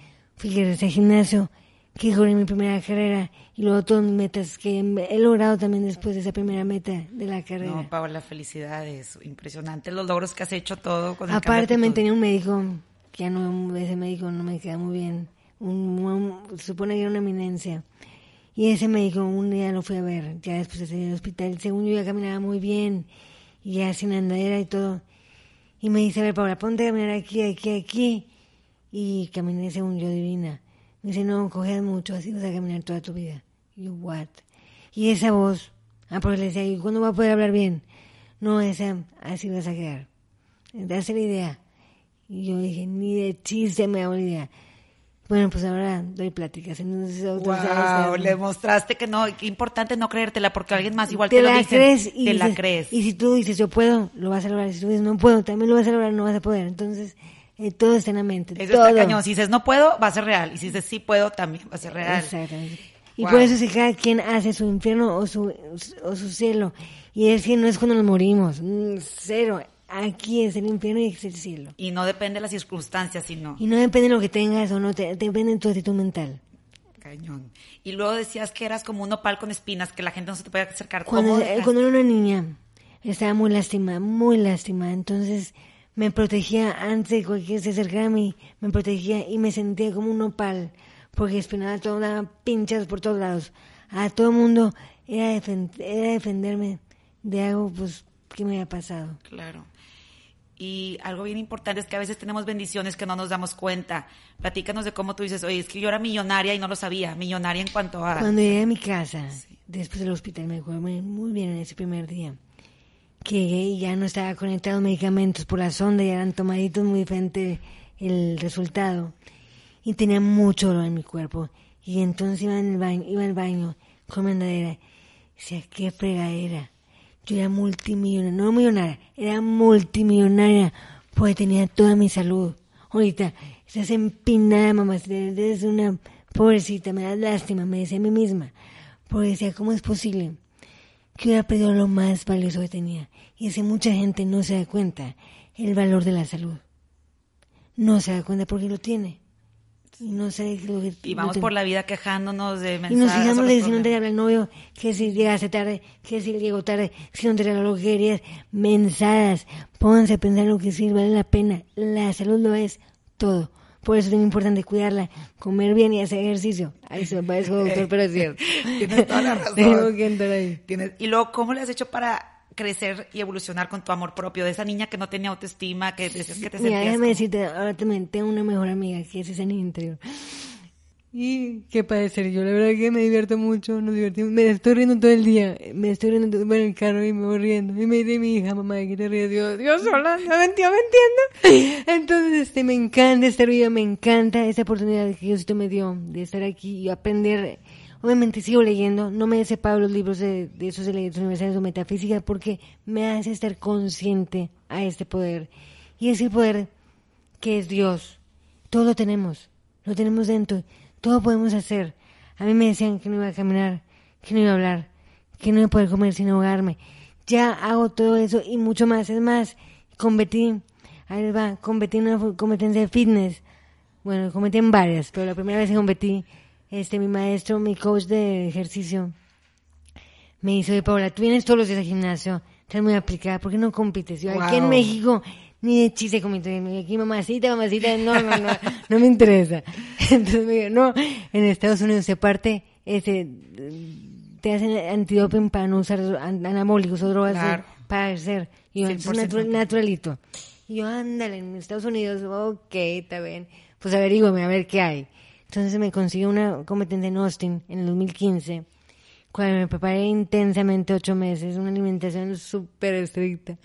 regresé al gimnasio, que jugué mi primera carrera y luego todas mis metas que he logrado también después de esa primera meta de la carrera. No, Paola, felicidades, impresionante los logros que has hecho todo con Aparte me tenía un médico, que ya no, ese médico no me queda muy bien, un, se supone que era una eminencia. Y ese médico un día lo fui a ver, ya después de salir del hospital, según yo ya caminaba muy bien, y ya sin andadera y todo. Y me dice, a ver, Paula, ponte a caminar aquí, aquí, aquí. Y caminé según yo divina. Me dice, no, coges mucho, así vas a caminar toda tu vida. Y yo, what? Y esa voz, ah, porque le decía, ¿y cuándo va a poder hablar bien? No, esa, así vas a quedar. Dase la idea. Y yo dije, ni de chiste me hago la idea. Bueno, pues ahora doy pláticas. Entonces, wow, le mostraste que no, qué importante no creértela porque alguien más igual te te, lo la dice. crees y te la dices- crees. Y si tú dices yo puedo, lo vas a lograr. Si tú dices no puedo, también lo vas a lograr, no vas a poder. Entonces, eh, todo está en la mente. Eso todo. está cañón. Si dices no puedo, va a ser real. Y si dices sí puedo, también va a ser real. Exactamente. Y Wow. por eso es que cada quien hace su infierno o su, o su cielo. Y es que no es cuando nos morimos. mm, Cero. Aquí es el infierno y es el cielo. Y no depende de las circunstancias, sino Y no depende de lo que tengas o no, te, depende de tu actitud mental. cañón. Y luego decías que eras como un nopal con espinas, que la gente no se te podía acercar. Cuando, cuando era una niña, estaba muy lástima, muy lástima. Entonces me protegía antes de cualquier se acercara a mí, me protegía y me sentía como un nopal, porque espinaba todo, daba pinchas por todos lados. A todo mundo era, defen- era defenderme de algo pues que me había pasado. Claro. Y algo bien importante es que a veces tenemos bendiciones que no nos damos cuenta. Platícanos de cómo tú dices, oye, es que yo era millonaria y no lo sabía. Millonaria en cuanto a... Cuando llegué a mi casa, después del hospital, me acuerdo muy bien en ese primer día, que y ya no estaba conectado medicamentos por la sonda, ya eran tomaditos muy diferente el resultado. Y tenía mucho dolor en mi cuerpo. Y entonces iba, en el baño, iba al baño con mi andadera. Y decía, qué fregadera. Yo era multimillonaria, no millonaria, era multimillonaria, porque tenía toda mi salud. Ahorita, estás empinada, mamá, eres una pobrecita, me da lástima, me decía a mí misma. Porque decía, ¿cómo es posible que hubiera perdido lo más valioso que tenía? Y es que mucha gente no se da cuenta el valor de la salud. No se da cuenta porque lo tiene. Y no sabe lo que Y vamos por la vida quejándonos de Y nos mensajes. fijamos de si no te habla el novio, que si llegaste tarde, que si llegó tarde, si no te regaló lo que querías. Mensadas. Pónganse a pensar lo que sí vale la pena. La salud lo es todo. Por eso es muy importante cuidarla, comer bien y hacer ejercicio. Ahí se me parece doctor, pero es cierto. <laughs> Tienes toda la razón. Tengo que entrar ahí. Tienes- Y luego, ¿cómo le has hecho para crecer y evolucionar con tu amor propio? De esa niña que no tenía autoestima, que decías que te Mira, sentías... déjame decirte, ahora también tengo una mejor amiga que es esa niña interior. Y qué padecer yo, la verdad que me divierto mucho, nos divertimos, me estoy riendo todo el día, me estoy riendo todo- el carro y me voy riendo. Y me dice mi hija, mamá, ¿de qué te ríes? Dios, Dios sola, no me entiendo, me <laughs> entiendo. Entonces, este, me encanta esta vida, me encanta esta oportunidad que Diosito me dio de estar aquí y aprender. Obviamente sigo leyendo, no me he separado los libros de, de esos de leyes universales o metafísica porque me hace estar consciente a este poder. Y ese poder que es Dios. Todo lo tenemos, lo tenemos dentro, todo podemos hacer. A mí me decían que no iba a caminar, que no iba a hablar, que no iba a poder comer sin ahogarme. Ya hago todo eso y mucho más. Es más, competí, ahí va, competí en una competencia de fitness. Bueno, competí en varias, pero la primera vez que competí, este, mi maestro, mi coach de ejercicio, me dice, oye, Paula, tú vienes todos los días al gimnasio, estás muy aplicada, ¿por qué no compites? Yo, aquí en Wow. México, ni de chiste compito, y aquí mamacita, mamacita, no, no, no, no me interesa. <laughs> Entonces me dijo, no, en Estados Unidos se parte, este, te hacen antidoping para no usar an- anabólicos o drogas Claro. para hacer. Y yo, es 100% natu- naturalito. Y yo, ándale, en Estados Unidos, ok, está bien. Pues averígüeme, a ver qué hay. Entonces me consiguió una competencia en Austin en el 2015, cuando me preparé intensamente ocho meses, una alimentación súper estricta,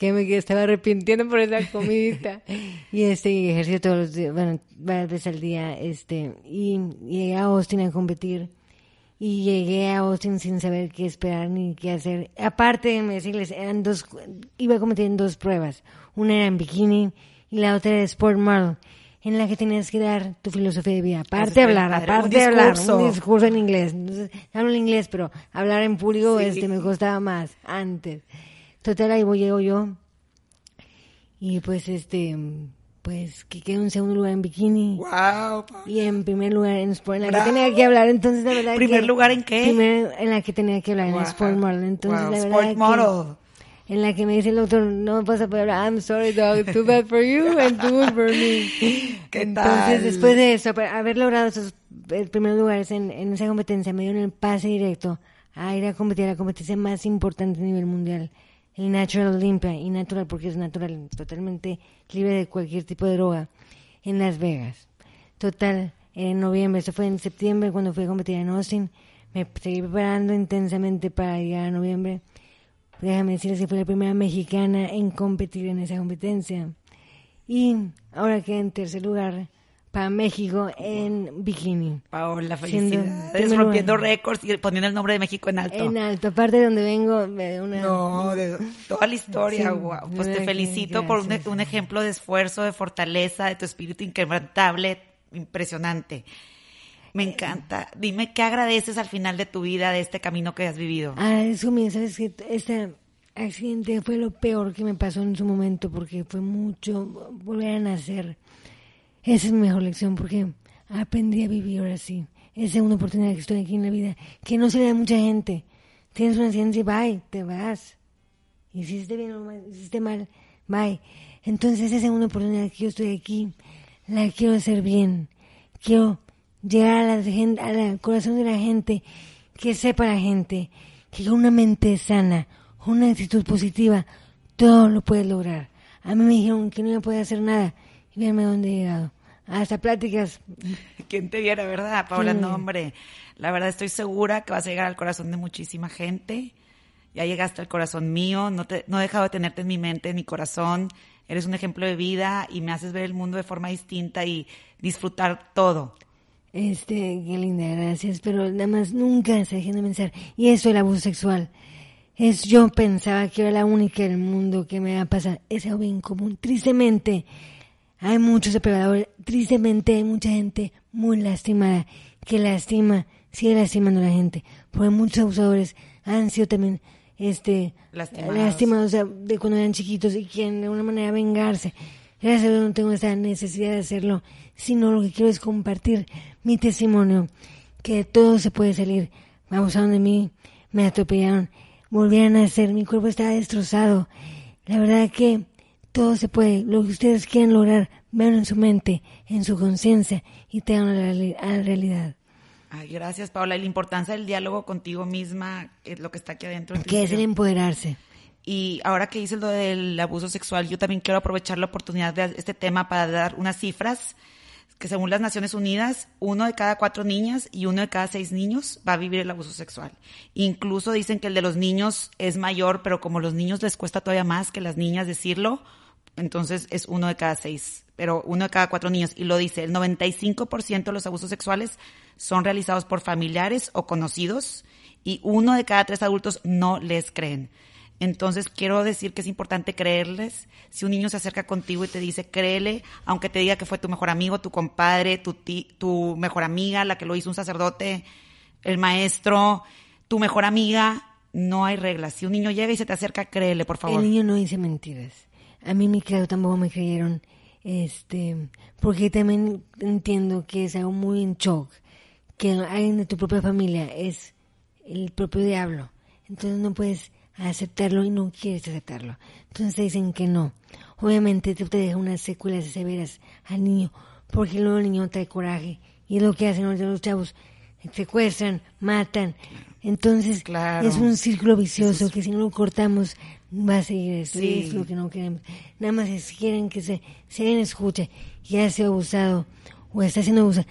que me estaba arrepintiendo por esa comidita. <laughs> y este, y ejercicio todos los días, bueno, varias veces al día, este, y llegué a Austin a competir. Y llegué a Austin sin saber qué esperar ni qué hacer. Aparte de decirles, eran dos, iba a competir en dos pruebas. Una era en bikini y la otra era Sport Model, en la que tenías que dar tu filosofía de vida. Aparte hablar, aparte hablar, un discurso en inglés. Entonces, hablo en inglés, pero hablar en público Sí. este, me costaba más antes. Total, ahí voy, llego yo. Y pues, este, pues, que quedé en segundo lugar en bikini. Wow. Y en primer lugar en Sport, en la Bravo. que tenía que hablar, entonces la verdad ¿Primer que- lugar en qué? Primer en la que tenía que hablar, Wow. en Sport Model. Entonces Wow, la Sport verdad que- Model. en la que me dice el doctor, no vas a poder hablar, I'm sorry dog, too bad for you and too good for me. <laughs> ¿Qué Entonces tal? después de eso, haber logrado esos eh, primeros lugares en, en esa competencia, me dieron el pase directo a ir a competir a la competencia más importante a nivel mundial el Natural Limpia, y natural porque es natural, totalmente libre de cualquier tipo de droga, en Las Vegas. Total, en noviembre, eso fue en septiembre cuando fui a competir en Austin, me seguí preparando intensamente para llegar a noviembre. Déjame decirles que fui la primera mexicana en competir en esa competencia. Y ahora quedé en tercer lugar para México en bikini. Paola, felicidades. Rompiendo récords y poniendo el nombre de México en alto. En alto, aparte de donde vengo, de una... No, de toda la historia, Sí, de Pues te felicito por un, un ejemplo de esfuerzo, de fortaleza, de tu espíritu inquebrantable, impresionante. Me encanta. Dime qué agradeces al final de tu vida, de este camino que has vivido. Ah, eso mira, sabes que este accidente fue lo peor que me pasó en su momento porque fue mucho volver a nacer. Esa es mi mejor lección porque aprendí a vivir ahora sí. Es segunda oportunidad que estoy aquí en la vida, que no se le da a mucha gente. Tienes una accidente y bye, te vas. Hiciste bien o mal, hiciste mal, bye. Entonces esa segunda oportunidad que yo estoy aquí, la quiero hacer bien. Quiero llegar a la gente, al corazón de la gente, que sepa la gente que con una mente sana, una actitud positiva, todo lo puedes lograr. A mí me dijeron que no iba a poder hacer nada y véanme dónde he llegado. Hasta pláticas. <laughs> ¿Quién te viera, verdad, Paula? No, hombre. La verdad estoy segura que vas a llegar al corazón de muchísima gente. Ya llegaste al corazón mío. No, te, no he dejado de tenerte en mi mente, en mi corazón. Eres un ejemplo de vida y me haces ver el mundo de forma distinta y disfrutar todo. Este, qué linda, gracias. Pero nada más nunca se dejen de pensar. Y eso, el abuso sexual. Es, yo pensaba que era la única del mundo que me va a pasar. Es algo bien común. Tristemente, hay muchos depredadores. Tristemente, hay mucha gente muy lastimada que lastima, sigue lastimando a la gente. Porque muchos abusadores han sido también, este, Lastimados. lastimados o sea, de cuando eran chiquitos y quieren de alguna manera vengarse. Gracias a Dios no tengo esa necesidad de hacerlo, sino lo que quiero es compartir mi testimonio, que de todo se puede salir. Me abusaron de mí, me atropellaron, volvieron a nacer, mi cuerpo estaba destrozado. La verdad que todo se puede, lo que ustedes quieran lograr, vean en su mente, en su conciencia y tengan a la, realidad. Ay, gracias, Paula. Y la importancia del diálogo contigo misma es lo que está aquí adentro. Que es el empoderarse. Y ahora que hice lo del abuso sexual, yo también quiero aprovechar la oportunidad de este tema para dar unas cifras que según las Naciones Unidas, uno de cada cuatro niñas y uno de cada seis niños va a vivir el abuso sexual. Incluso dicen que el de los niños es mayor, pero como los niños les cuesta todavía más que las niñas decirlo, entonces es uno de cada seis, pero uno de cada cuatro niños. Y lo dice, el 95% de los abusos sexuales son realizados por familiares o conocidos y uno de cada tres adultos no les creen. Entonces quiero decir que es importante creerles. Si un niño se acerca contigo y te dice, créele, aunque te diga que fue tu mejor amigo, tu compadre, tu, ti- tu mejor amiga, la que lo hizo un sacerdote, el maestro, tu mejor amiga, no hay reglas. Si un niño llega y se te acerca, créele, por favor. El niño no dice mentiras. A mí mi claro tampoco me creyeron, este, porque también entiendo que es algo muy en shock, que alguien de tu propia familia es el propio diablo. Entonces no puedes aceptarlo y no quieres aceptarlo. Entonces te dicen que no. Obviamente te, te deja unas secuelas severas al niño, porque luego el niño trae coraje. Y es lo que hacen los chavos. Secuestran, matan. Entonces Claro. es un círculo vicioso que si no lo cortamos va a seguir Sí. es lo que no queremos. Nada más es quieren que se, si alguien escucha y ha sido abusado o está siendo abusado,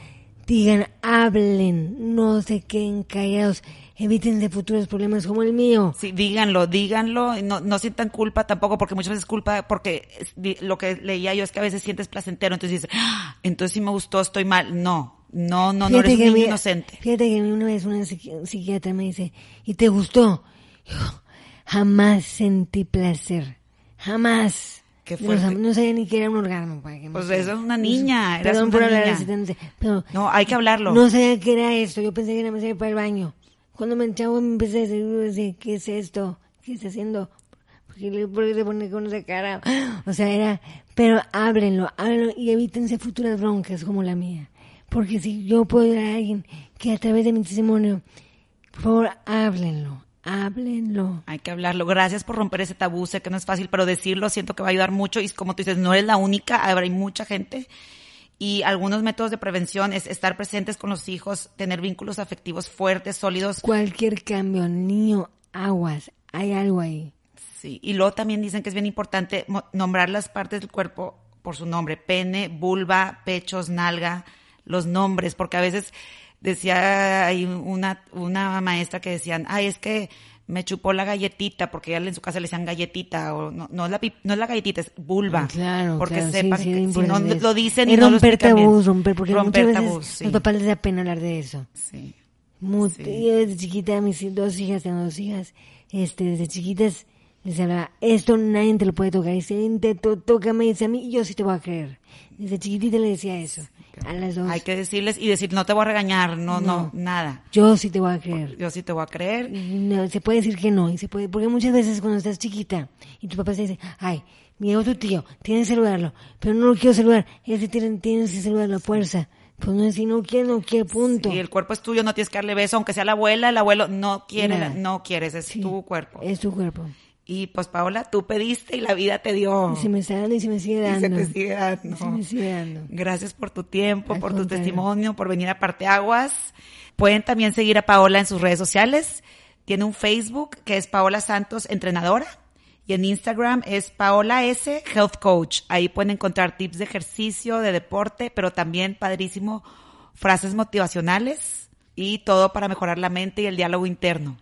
digan, hablen, no se queden callados, eviten de futuros problemas como el mío. Sí, díganlo, díganlo, no, no sientan culpa tampoco, porque muchas veces culpa, porque lo que leía yo es que a veces sientes placentero, entonces dices, "Ah, entonces si me gustó, estoy mal. No, no, no, no eres un niño inocente. Fíjate que una vez una psiqui- psiquiatra me dice, ¿y te gustó? Yo jamás sentí placer. Jamás. Am- no sabía ni que era un orgasmo. Para que me Pues eso es una niña, Perdón una por hablar así pero No, hay que hablarlo. no sabía que era esto. Yo pensé que era más para el baño. Cuando me me empecé a decir, ¿qué es esto? ¿Qué está haciendo? ¿Por qué le, se pone con esa cara? O sea, era, pero háblenlo, háblenlo y evítense futuras broncas como la mía. Porque si yo puedo ayudar a alguien que a través de mi testimonio, por favor, háblenlo, háblenlo. Hay que hablarlo. Gracias por romper ese tabú. Sé que no es fácil, pero decirlo siento que va a ayudar mucho. Y como tú dices, no eres la única, habrá mucha gente. Y algunos métodos de prevención es estar presentes con los hijos, tener vínculos afectivos fuertes, sólidos. Cualquier cambio, niño, aguas, hay algo ahí. Sí, y luego también dicen que es bien importante nombrar las partes del cuerpo por su nombre, pene, vulva, pechos, nalga, los nombres, porque a veces decía hay una, una maestra que decían, ay, es que me chupó la galletita, porque ella en su casa le decían galletita, o no, no es la, no es la galletita, es vulva. Claro, porque claro, sí, sepan sí, que si no lo dicen y no romper tabús, romper, porque Romper muchas veces tabús, sí. los papás les da pena hablar de eso. Sí. Muy-. Yo desde chiquita, mis dos hijas, tengo dos hijas, este, desde chiquitas les hablaba, esto nadie te lo puede tocar, y si alguien te to- toca, me dice a mí, yo sí te voy a creer. Desde chiquitita le decía eso, a las dos. Hay que decirles y decir, no te voy a regañar, no, no, No. nada. Yo sí te voy a creer. Yo sí te voy a creer. No, se puede decir que no, y se puede, porque muchas veces cuando estás chiquita y tu papá te dice, ay, mi otro tío tiene que saludarlo, pero no lo quiero saludar, ese tiene, tienes que saludar la fuerza. Pues no, si no quiere, no quiere, punto. Y el cuerpo es tuyo, no tienes que darle beso, aunque sea la abuela, el abuelo, no quiere, Nada. no quieres, es Sí, tu cuerpo. Es tu cuerpo. Y pues Paola, tú pediste y la vida te dio. Y se me está dando y se me sigue Y dando. se te sigue dando. Y se me sigue dando. Gracias por tu tiempo, Al por tu testimonio, por venir a Parteaguas. Pueden también seguir a Paola en sus redes sociales. Tiene un Facebook que es Paola Santos Entrenadora y en Instagram es Paola S Health Coach. Ahí pueden encontrar tips de ejercicio, de deporte, pero también padrísimo frases motivacionales y todo para mejorar la mente y el diálogo interno.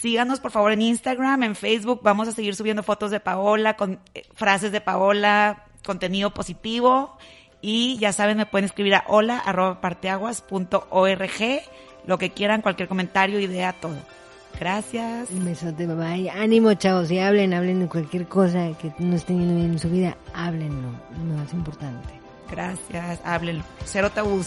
Síganos por favor en Instagram, en Facebook. Vamos a seguir subiendo fotos de Paola, con eh, frases de Paola, contenido positivo. Y ya saben, me pueden escribir a hola arroba parteaguas.org, lo que quieran, cualquier comentario, idea, todo. Gracias. Un besote, bye bye. Ánimo, chavos. Si hablen, hablen de cualquier cosa que no estén yendo bien en su vida, háblenlo. No es importante. Gracias. Háblenlo. Cero tabús.